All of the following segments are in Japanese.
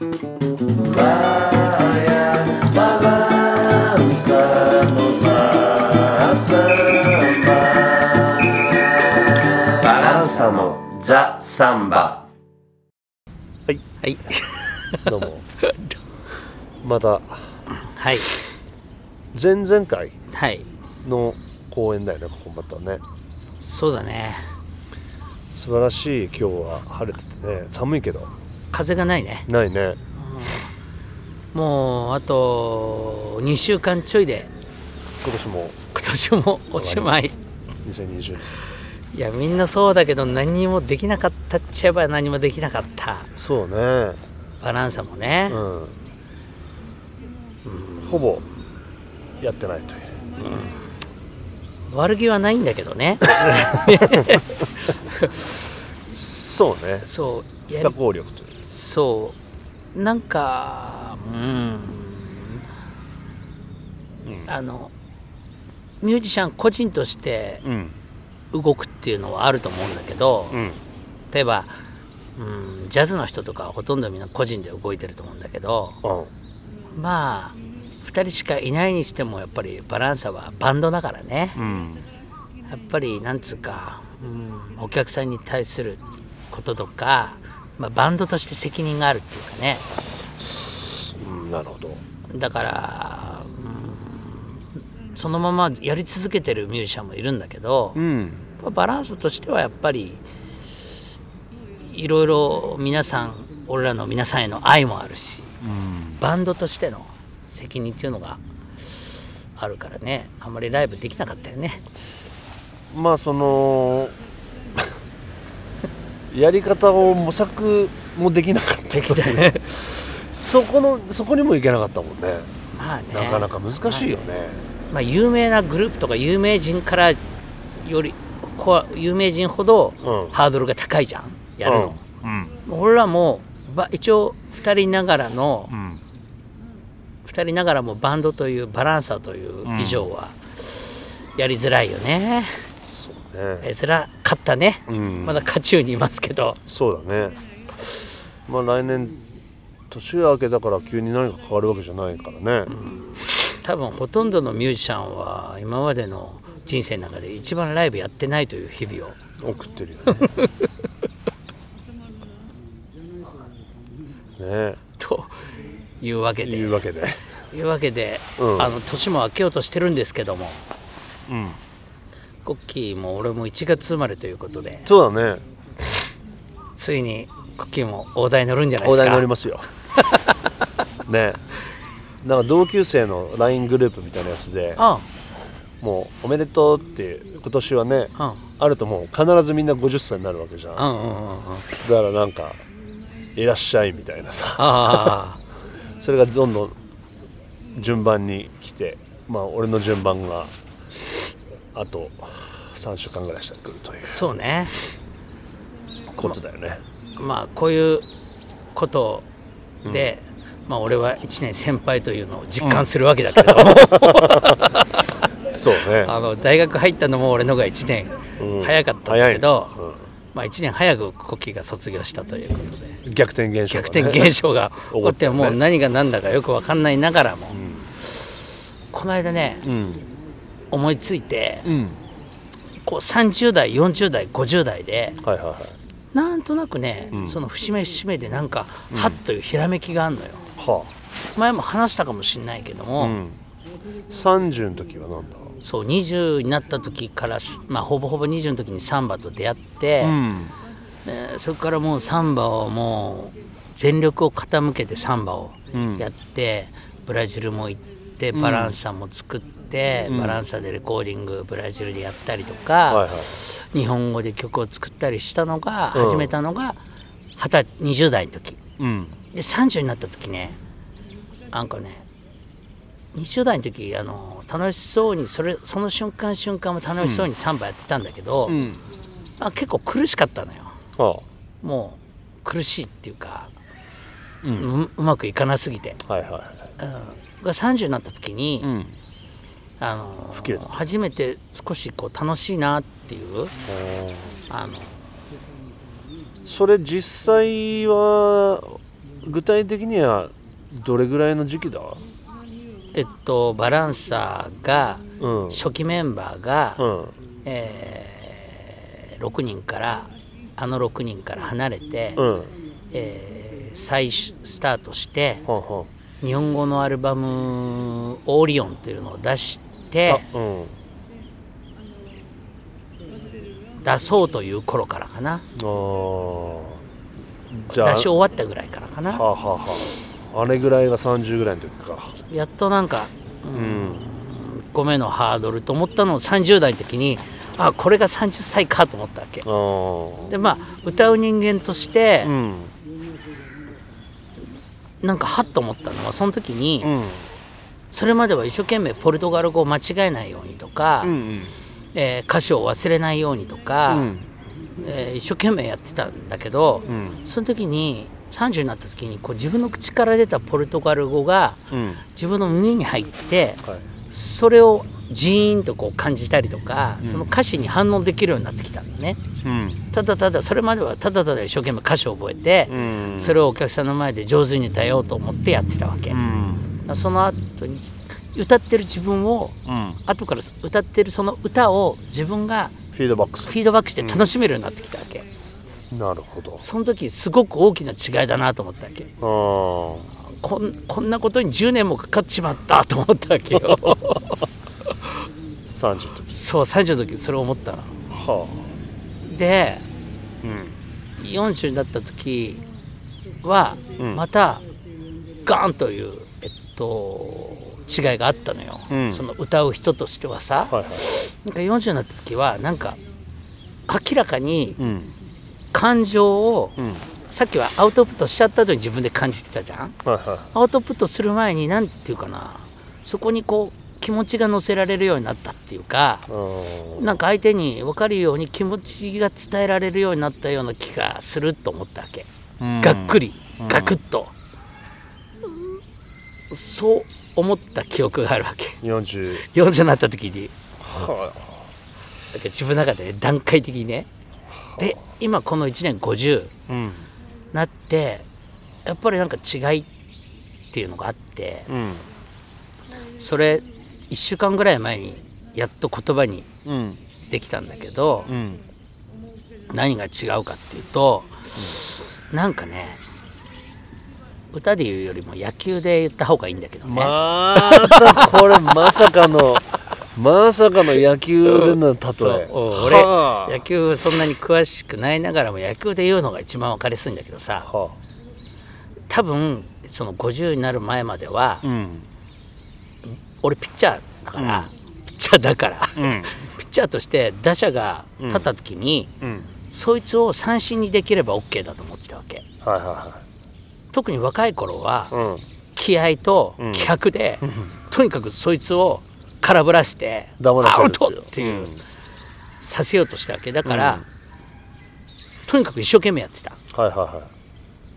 バランサのザ・サンバ。はい。はい。どうも。また。はい。前々回はい。の公演だよねここまたね。そうだね。素晴らしい今日は晴れててね。寒いけど風がないね。ないね。もうあと2週間ちょいで今年も。今年もおしまい。2020年。いやみんなそうだけど何もできなかったっちゃえば何もできなかった。そうね。バランサもね、うん、ほぼやってないという。悪気はないんだけどね。そうね。そうやり不可抗力というそう。なんかうん、あのミュージシャン個人としてうん。動くっていうのはあると思うんだけど、うん。例えば、うん、ジャズの人とかはほとんどみんな個人で動いてると思うんだけどうん。まあ2人しかいないにしてもやっぱりバランサはバンドだからね。うん。やっぱりなんつうか、うん、お客さんに対することとか、まあ、バンドとして責任があるっていうかね。うんなるほど。だから、うん、そのままやり続けてるミュージシャンもいるんだけど、うん。バランスとしてはやっぱりいろいろ皆さん俺らの皆さんへの愛もあるし、バンドとしての責任っていうのがあるからね。あんまりライブできなかったよね。まあそのやり方を模索もできなかったできたね。そこのそこにもいけなかったもんね。まあね。なかなか難しいよね、まあ、有名なグループとか有名人からより有名人ほどうん。ハードルが高いじゃん。やるの、うん。俺らもば一応2人ながらのうん。2人ながらもバンドというバランサーという以上はやりづらいよね、そうやねりづらかったね、うん。まだ渦中にいますけど。そうだね。まあ来年年が明けたから急に何か変わるわけじゃないからね、多分ほとんどのミュージシャンは今までの人生の中で一番ライブやってないという日々を。送ってるよね。ね。というわけで。いうわけで。いうわけで、うん。あの年も明けようとしてるんですけども。うんコッキーも俺も1月生まれということでそうだね。ついにコッキーも大台乗るんじゃないですか。大台乗りますよ。ね。なんか同級生の LINE グループみたいなやつであもうおめでとうって今年はねああ。るともう必ずみんな50歳になるわけじゃん。だかうんうんうん。うんらなんかいらっしゃいみたいなさ。あ。それがどんどん順番に来てまあ俺の順番があと3週間ぐらいしたら来るというあそうね。ことだよね。まあこういうことで、まあ俺は1年先輩というのを実感するわけだけど。も、そうね。あの大学入ったのも俺のが1年うん。早かったんだけど、うん。まあ、1年早くコッキーが卒業したということで。逆転現象がね、逆転現象が 起こってもう何が何だかよく分かんないながらも、この間ねうん思いついてうん。こう30代40代50代ではいはいはい。なんとなくね、ん。その節目節目でなんか、はっというひらめきがあるのよ。は前も話したかもしれないけども、あうん。30の時はなんだ？そう20になった時からす、まあ、ほぼほぼ20の時にサンバと出会って、ん。でそこからもうサンバをもう全力を傾けてサンバをやって、ブラジルも行ってバランサも作って、バランサでレコーディングブラジルでやったりとか、はいはい。日本語で曲を作ったりしたのが、始めたのが二十20代の時。うん。で30になった時ねなんかね20代の時あの楽しそうにそれその瞬間瞬間も楽しそうにサンバやってたんだけど、うん。あ結構苦しかったのよ。はもう苦しいっていうか、ううまくいかなすぎて、あはいはいはい。うん、が30になった時に、うんあの初めて少しこう楽しいなっていうあのそれ実際は具体的にはどれぐらいの時期だ？えっとバランサーがうん。初期メンバーが、うん。えー6人からあの6人から離れて、うん。えー再スタートしてはんはん日本語のアルバム「オーリオン」というのを出してあうん。出そうという頃からかな。あー。じゃあ。出し終わったぐらいからかな。はあ、はあれぐらいが30ぐらいの時か。やっとなんかうん1個目のハードルと思ったのを30代の時にあこれが30歳かと思ったわけ。でまあ歌う人間としてうん。なんかハッと思ったのはその時にうんそれまでは一生懸命ポルトガル語を間違えないようにとか、うんえー歌詞を忘れないようにとか、うん。えー一生懸命やってたんだけど、うん。その時に30になった時にこう自分の口から出たポルトガル語がうん。自分の耳に入ってはい。それをジーンとこう感じたりとか、その歌詞に反応できるようになってきたんだね。うん。ただただそれまではただただ一生懸命歌詞を覚えて、うん。それをお客さんの前で上手に歌ようと思ってやってたわけ、うんその後に歌ってる自分をうん。後から歌ってるその歌を自分がフィードバックスフィードバックして楽しめるようになってきたわけ、なるほど。その時すごく大きな違いだなと思ったわけ。こんこんなことに10年もかかっちまったと思ったわけよ。30の時。そう30の時それを思ったの。はであうん。40になった時はうん。またガーンという、えっと、違いがあったのよ、うん。その歌う人としてはさ、はいはい。なんか40になった時はなんか明らかにうん。感情を、うん。さっきはアウトプットしちゃった後に自分で感じてたじゃん。はいはアウトプットする前に何て言うかな。そこにこう気持ちが乗せられるようになったっていうかなんか相手に分かるように気持ちが伝えられるようになったような気がすると思ったわけ、うん。がっくり。ガクッと、そう思った記憶があるわけ。40 40になった時に。はだから自分の中でね段階的にね。で今この1年50いうん。なってやっぱりなんか違いっていうのがあって。うん。それ1週間ぐらい前にやっと言葉にうん。できたんだけどうん。何が違うかっていうとなんかね歌で言うよりも野球で言った方がいいんだけどね、また これまさかのまさかの野球での例え。そう。うん俺はあ。野球そんなに詳しくないながらも野球で言うのが一番分かりやすいんだけどさ。は多分その50になる前まではあうん。俺ピッチャーだから、ピッチャーだから、うん。ピッチャーとして打者が立った時に、うん。そいつを三振にできれば OK だと思ってたわけ。はいは特に若い頃はうん。気合と気迫で、とにかくそいつを空振らせてアウトっていう、させようとしたわけ。だから、とにかく一生懸命やってた。はいはいは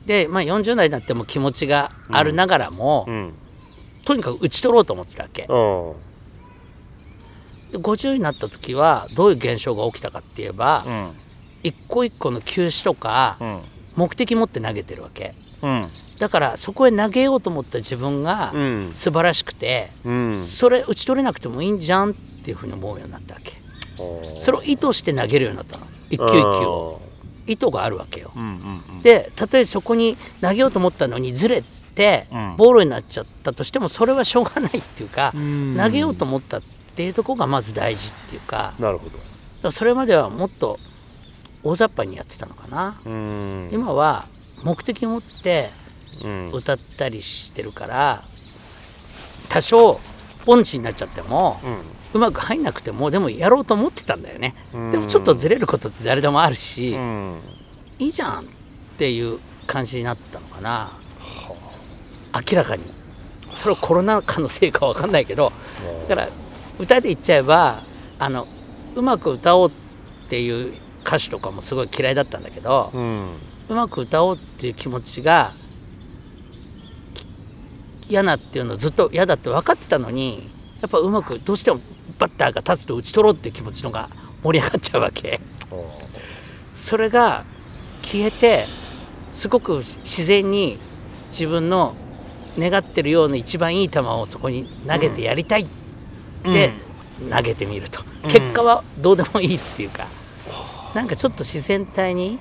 い。で、まあ、40代になっても気持ちがあるながらも、うん。とにかく打ち取ろうと思ってたわけ。うん。で50になった時はどういう現象が起きたかって言えば、うん。一個一個の球種とかうん。目的持って投げてるわけ。うんだからそこへ投げようと思った自分がうん。素晴らしくて、うん。それ打ち取れなくてもいいんじゃんっていうふうに思うようになったわけ。それを意図して投げるようになったの。一球一球を。意図があるわけよ。でたとえそこに投げようと思ったのにずれてうん。ボールになっちゃったとしてもそれはしょうがないっていうかん。投げようと思ったっていうところがまず大事っていうか。なるほど。らそれまではもっと大雑把にやってたのかな。うん。今は目的を持ってうん。歌ったりしてるから多少音痴になっちゃっても、うまく入んなくてもでもやろうと思ってたんだよね、でもちょっとずれることって誰でもあるし、うん。いいじゃんっていう感じになったのかな、明らかに。それはコロナ禍のせいかわかんないけどだから歌で言っちゃえばあのうまく歌おうっていう歌手とかもすごい嫌いだったんだけど、うまく歌おうっていう気持ちが嫌なっていうのをずっと嫌だって分かってたのにやっぱうまくどうしてもバッターが立つと打ち取ろうっていう気持ちのが盛り上がっちゃうわけ。それが消えてすごく自然に自分の願ってるような一番いい球をそこに投げてやりたいって投げてみると、結果はどうでもいいっていうか、なんかちょっと自然体に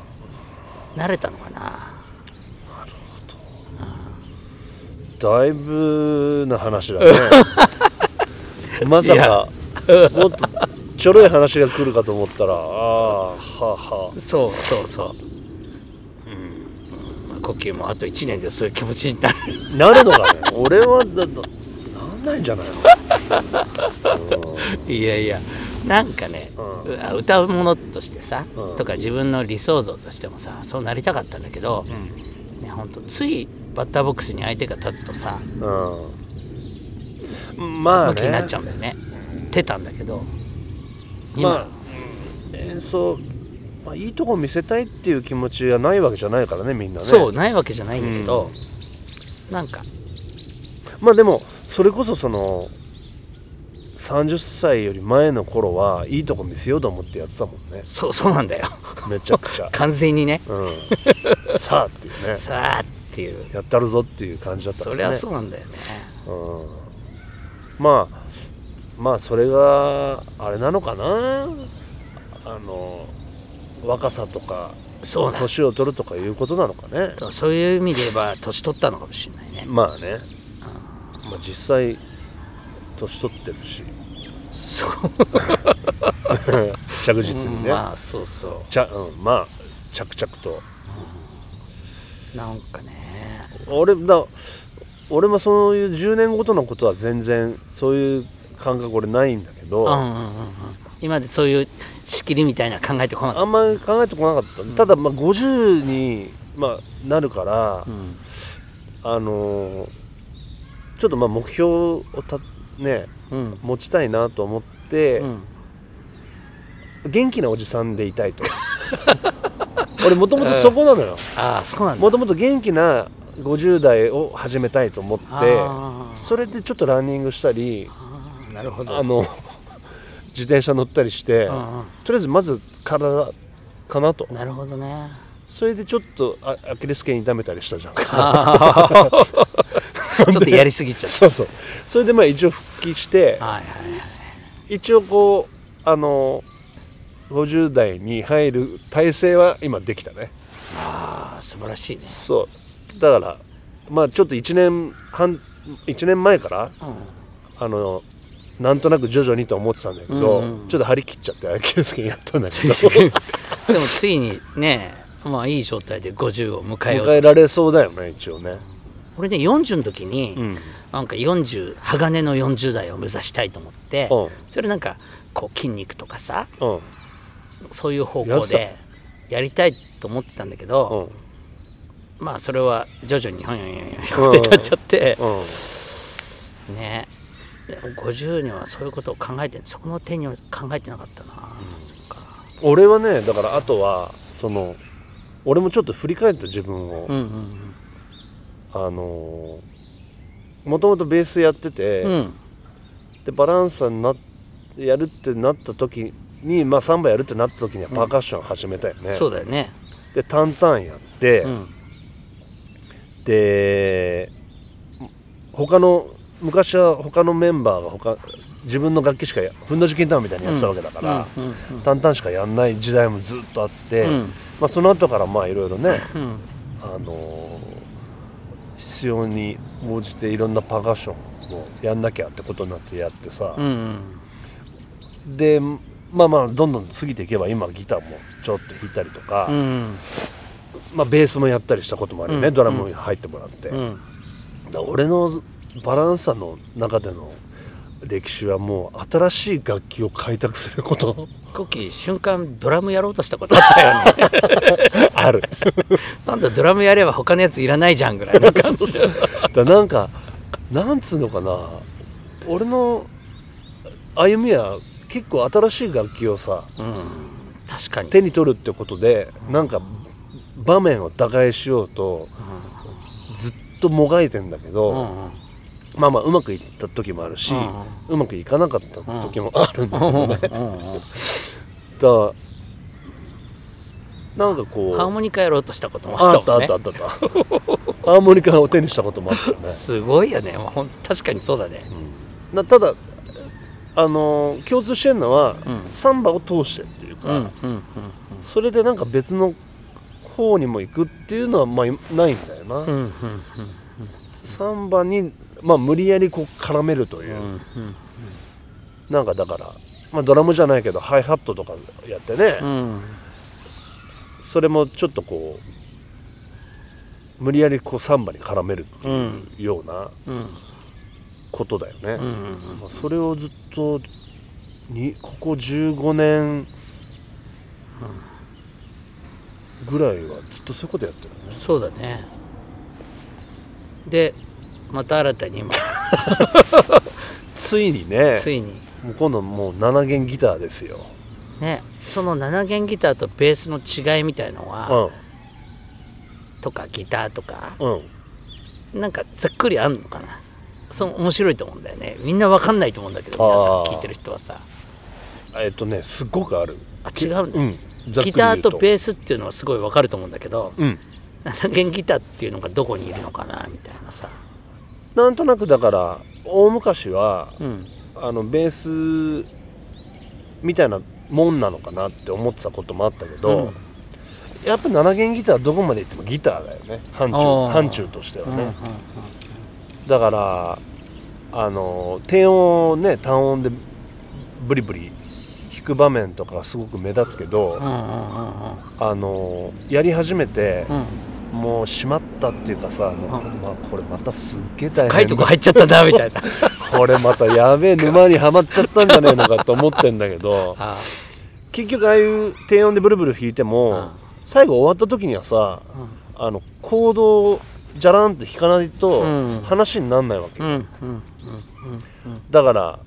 なれたのかな？だいぶな話だね。まさかもっとちょろい話が来るかと思ったらああはあはそうそうそう、うん。まあ、呼吸もあと1年でそういう気持ちになる。あなるのかね。俺はだだなんないんじゃないの？いやいやなんかね、うう歌うものとしてさ、うん。とか自分の理想像としてもさそうなりたかったんだけど、ね本当ついバッターボックスに相手が立つとさうん。まあ向きになっねちゃうんだよね。出たんだけど今、まあ演奏、まあ、いいとこ見せたいっていう気持ちがないわけじゃないからねみんなね。そうないわけじゃないんだけど、なんか。まあでもそれこそその30歳より前の頃はいいとこ見せようと思ってやってたもんね。そうそうなんだよ。めちゃくちゃ。完全にね。うん。さあっていうね。さあっていう。やったるぞっていう感じだったね。そりゃそうなんだよね。うん。まあまあそれがあれなのかな。あの若さとかそうだ。年を取るとかいうことなのかね。そういう意味で言えば年取ったのかもしれないね。まあね、まあ、実際年取ってるし。そう。着実にね、まあそうそちゃうん、まあ着々と。うなんかね。俺だ俺もそういう10年ごとのことは全然そういう感覚俺ないんだけど、うんうんうんうん。今までそういう仕切りみたいなの考えてこなかっあんまり考えてこなかった、ただまあ50に、まあ、なるから、た、うん。あのーちょっとまあ目標をたねうん。持ちたいなと思って、うん。元気なおじさんでいたいと。俺もともとそこなのよ。ああそうなんだ。もともと元気な50代を始めたいと思ってそれでちょっとランニングしたりなるほど。あの 自転車乗ったりしてうんうん。とりあえずまず体かなと。なるほどね。それでちょっとあアキレス腱痛めたりしたじゃん。ち ょっとやりすぎちゃっそうそう。それでまあ一応復帰してたはいはいはい。一応こうあの50代に入る体制は今できたね。ああ素晴らしいね。そう。だからまあちょっと1年半1年前からうん。あのなんとなく徐々にと思ってたんだけど、うんうんちょっと張り切っちゃってアキレス腱やったんだけど。でもついにねまあいい状態で50を迎えようと迎えられそうだよね一応ね俺ね40の時に、うん。なんか40鋼の40代を目指したいと思って、うん。それなんかこう筋肉とかさうん。そういう方向でやりたいと思ってたんだけうど、ん。まあそれは徐々にほんよんよんよん。ってなっちゃって、うん。ね。でも50にはそういうことを考えてそこの点には考えてなかったな、そっか。俺はねだからあとはその俺もちょっと振り返った自分を、うんうんあのもともとベースやってて、うん。うんでバランサーになやるってなった時に、まあ、サンバやるってなった時にはパーカッション始めたよね、そうだよね。でタンタンやって、うん。で他の昔は他のメンバーが他自分の楽器しかやふんどし金玉みたいにやってたわけだから、うんうんタンタンしかやんない時代もずっとあって、うん。まあ、その後からまあいろいろね、うん。あのー必要に応じていろんなパーカッションをやんなきゃってことになってやってさ、うんでまあまあどんどん過ぎていけば今ギターもちょっと弾いたりとか、うんまあ、ベースもやったりしたこともあるよね、うんドラムも入ってもらって、うん。俺のバランサの中での歴史はもう新しい楽器を開拓すること。コッキー瞬間ドラムやろうとしたことあったよね。ある。なんだドラムやれば他のやついらないじゃんぐらいの感じ。だなんかなんつうのかな。俺の歩みは結構新しい楽器をさうん確かに。手に取るってことでなんか場面を打開しようとずっともがいてんだけど、うんうんまあまあうまくいった時もあるし、うまくいかなかった時もあるん。だけどね、だなん。かこうハーモニカやろうとしたこともあったねあったあったあったハーモニカを手にしたこともあったよねすごいよね、確かにそうだね、なただあのー共通してるのは、うん。サンバを通してっていうか、うん。うん。うん。それでなん。か別の方にも行くっていうのはまあないん。だよな、うん。うん。サンバに、まあ、無理やりこう絡めるという、うんうんなんかだから、まあ、ドラムじゃないけどハイハットとかやってね、うん。それもちょっとこう無理やりこうサンバに絡めるっていうようなうんことだよね、うん。うんまあ、それをずっとにここ15年ぐらいはずっとそういうことやってるね。そうだね。でまた新たに今。ついにね。ついに。もう今度もう7弦ギターですよ、ね。その7弦ギターとベースの違いみたいのは、とかギターとかうん。うんなんかざっくりあんのかな。その面白いと思うんだよね。みんなわかんないと思うんだけど皆さん聞いてる人はさ。えっとねすっごくある。あ違うんだ、うん。ギターとーベースっていうのはすごいわかると思うんだけどうん。7弦ギターっていうのがどこにいるのかなみたいなさなんとなくだから大昔はうん。あのベースみたいなもんなのかなって思ってたこともあったけど、うん。やっぱ7弦ギターどこまでいってもギターだよね範あ疇ー。範疇としてはうんうんね、だからあの低音をね単音でブリブリ弾く場面とかがすごく目立つけど、うんうんうんあのやり始めてうんうんもうしまったっていうかさ、もうまあ、これまたすっげえ大変。深いとこ入っちゃったなみたいな。これまたやべえ沼にはまっちゃったんじゃねえのかと思ってんだけど あ結局ああいう低音でブルブル弾いても、うん。最後終わった時にはさあのコードをじゃらんと弾かないとうん。話にならないわけ、うんうんうんうんだから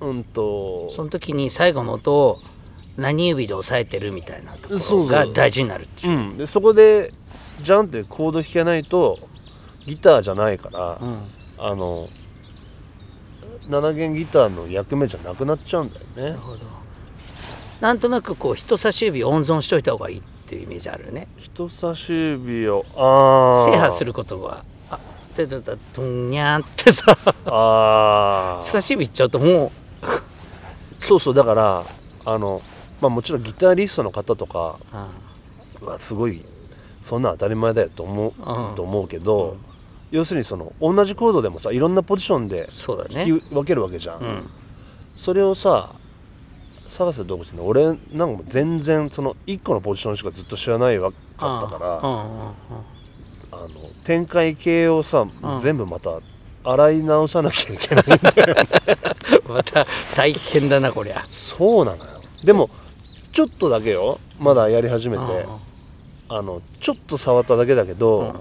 うんとその時に最後の音を何指で押さえてるみたいなところが大事になるっていう。う、ん、でそこでジャンってコード弾けないとギターじゃないから、うん。あの7弦ギターの役目じゃなくなっちゃうんだよね。なるほど。なんとなくこう人差し指温存しといた方がいいっていうイメージあるよね。人差し指をああ制覇することはあでででドンニャンってさ。ああ人差し指いっちゃうともそうそうだからあのまあもちろんギタリストの方とかう、はすごいそんなん当たり前だよと思う,、うん。と思うけど、要するにその同じコードでもさいろんなポジションでそうだね。聞き分けるわけじゃん、うん。それをさ探せどうかしてんの俺なんかもう全然その1個のポジションしかずっと知らないわかったから、あの展開系をさ、ん。全部また洗い直さなきゃいけない また大変だなこりゃ。そうなのよ。でもちょっとだけよ。まだやり始めて、うんあのちょっと触っただけだけど、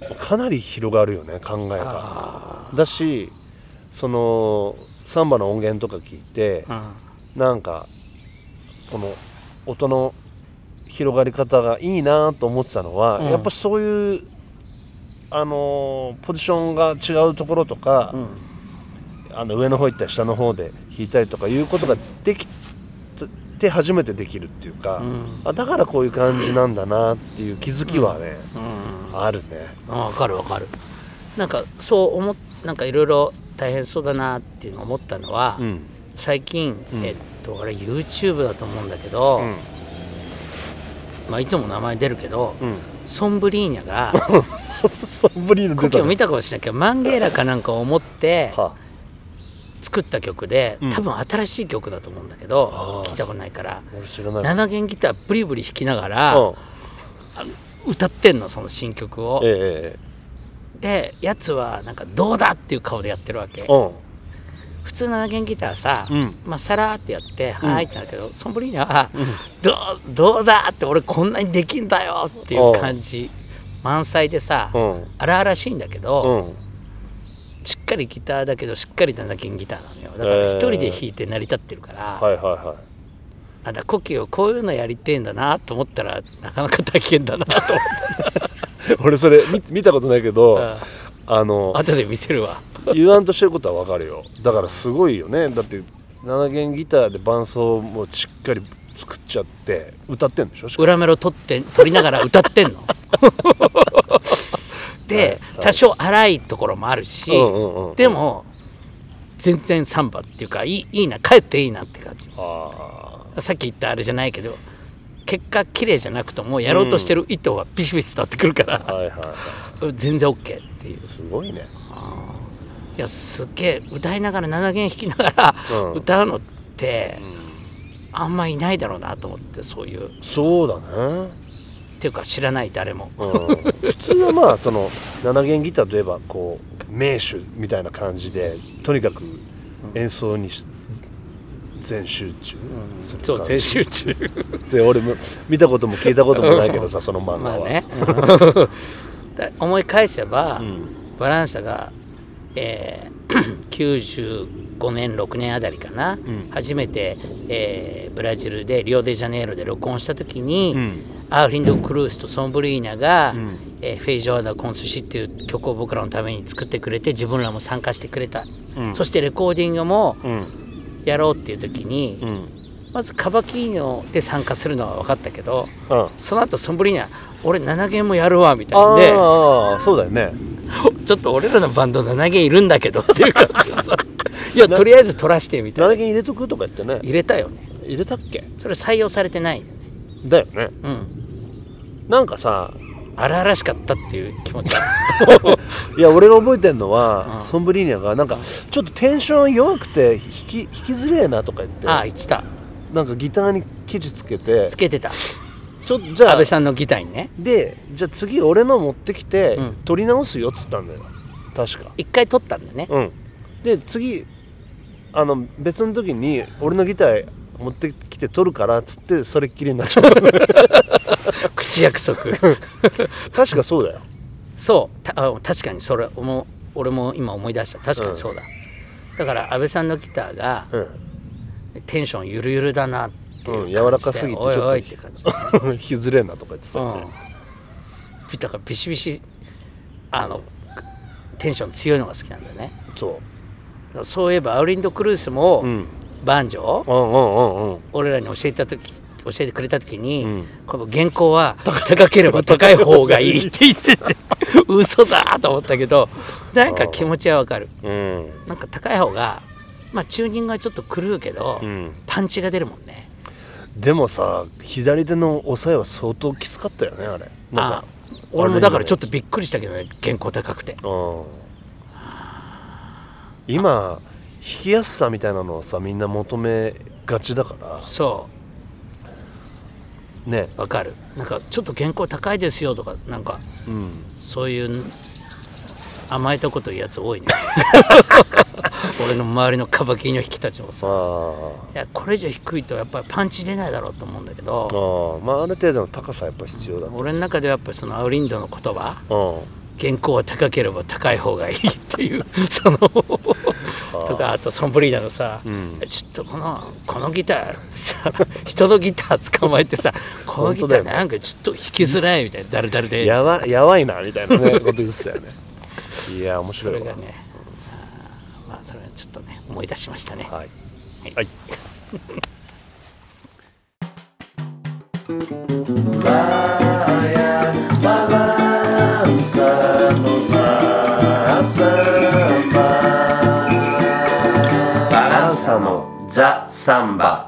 うん。かなり広がるよね考えが。あだしそのサンバの音源とか聞いてー、うん。なんかこの音の広がり方がいいなと思ってたのは、うん。やっぱそういうあのーポジションが違うところとか、うん。あの上の方行ったり下の方で弾いたりとかいうことができて初めてできるっていうか、うん。あだからこういう感じなんだなっていう気づきはね、うん。あるね。わかるわかる。なんかそう思っなんかいろいろ大変そうだなっていうのを思ったのは、うん。最近、うん。えっとあれ YouTube だと思うんだけど、うん。まあ、いつも名前出るけど、うん。ソンブリーニャが ソンブリーヌ出たね故郷見たかもしれないけどマンゲーラかなんかを思っては作った曲で、うん。多分新しい曲だと思うんだけど聞いたことないから。俺知らない7弦ギターブリブリ弾きながらうん。歌ってんのその新曲を。ええでやつはなんか「どうだ!」っていう顔でやってるわけ。ええうん。普通7弦ギターさ、うん。まあ、さらーってやって「はい」ってなるけど、ソンブリーニャは、どう「どうだ!」って俺こんなにできんだよっていう感じ。満載でさ、うん。荒々しいんだけど、うんしっかりギターだけどしっかり7弦ギターなのよ。だから一人で弾いて成り立ってるから、はいはいはあだコキをこういうのやりてえんだなと思ったらなかなか大変だなと思っい 俺それ見見たことないけどたあの後で見せるわ。言わんとしてることはわかるよ。だからすごいよね。だって7弦ギターで伴奏もしっかり作っちゃって歌ってんでしょ？裏メロ取って取りながら歌ってんの。で 多少荒いところもあるし、でも全然サンバっていうかいいいいな帰っていいなって感じ。あさっき言ったあれじゃないけど結果綺麗じゃなくともやろうとしてる意図はビシビシ伝わってくるから、あはいはいはい。全然 OK っていう。すごいね。いやすっげえ歌いながら7弦弾きながらうん。歌うのって、あんまいないだろうなと思ってそういう。っそうだねていうか知らない誰も、うん。普通はまあその7弦ギターといえばこう名手みたいな感じでとにかく演奏にし全集中。するそう全集中。で俺も見たことも聞いたこともないけどさその漫画は、まあね。だ思い返せば、ん。バランサが、えー 95年6年あたりかな、初めて、えーブラジルでリオデジャネイロで録音した時に、んアーリンド・クルースとソンブリーナが「ん。えーフェイジョアダ・コンスシ」っていう曲を僕らのために作ってくれて自分らも参加してくれた、うん。そしてレコーディングもうん。やろうっていう時に、うん。まずカバキーノで参加するのは分かったけどあその後ソンブリーナ俺7弦もやるわみたいなんであそうだよね。ちょっと俺らのバンド7弦いるんだけどっていう感じがさ。いやとりあえず取らしてみたいな。7弦入れとくとか言ってね。入れたよね。入れたっけ？それ採用されてないだよね。うん。なんかさ荒々しかったっていう気持ち。いや俺が覚えてんのは、うん。ソンブリーニャがなんかちょっとテンション弱くて弾き弾きづれえなとか言ってああ言ってた。なんかギターに生地つけてつけてた。ちょじゃあ安倍さんのギターにね。でじゃあ次俺の持ってきて、うん。取り直すよっつったんだよ。確か。一回取ったんだね。うん。で次あの別の時に俺のギター持ってきて取るからっつってそれっきりになっちゃった 口約束。確かそうだよ。そう。たあ確かに。それも俺も今思い出した。確かにそうだ、だから安倍さんのギターがうん。テンションゆるゆるだなっていううん。柔らかすぎてちょっと。おいおいって感じ。で弾きづれえなとか言ってた。うん。よね、ビだからビシビシあのテンション強いのが好きなんだよね。そそういえばアウリンド・クルースも、ううんバンジョーうんうん。俺らに教えた時教えてくれた時に、うん。この原稿は高ければ高い方がいいって言ってて 嘘だと思ったけどなんか気持ちはわかる。うん。なんか高い方がまあチューニングはちょっと狂うけど、うん。パンチが出るもんね。でもさ左手の押さえは相当きつかったよねあれ。あか俺もだからちょっとびっくりしたけどね原稿高くて。うん。今弾きやすさみたいなのをさみんな求めがちだから。そね。うわかる。なんかちょっと原稿高いですよとかなんかうん。そういう甘えたこと言うやつ多いね。俺の周りのカバキリの引きたちもさ。あいやこれ以上低いとやっぱりパンチ出ないだろうと思うんだけあど。ああ。まあある程度の高さやっぱ必要だ。俺の中ではやっぱりそのアウリンドの言葉。うん原稿は高ければ高い方がいいっていう そのとかあとソンブリーナのさ、ん。ちょっとこのこのギターさ人のギター捕まえてさ このギターなんかちょっと弾きづらいみたいなダルダルで。やばやばいなみたいなね こと言ってたよね。いや面そ白いわ。れがねまあそれはちょっとね思い出しましたね。はい。はい。バラバランサのザ・サンバ。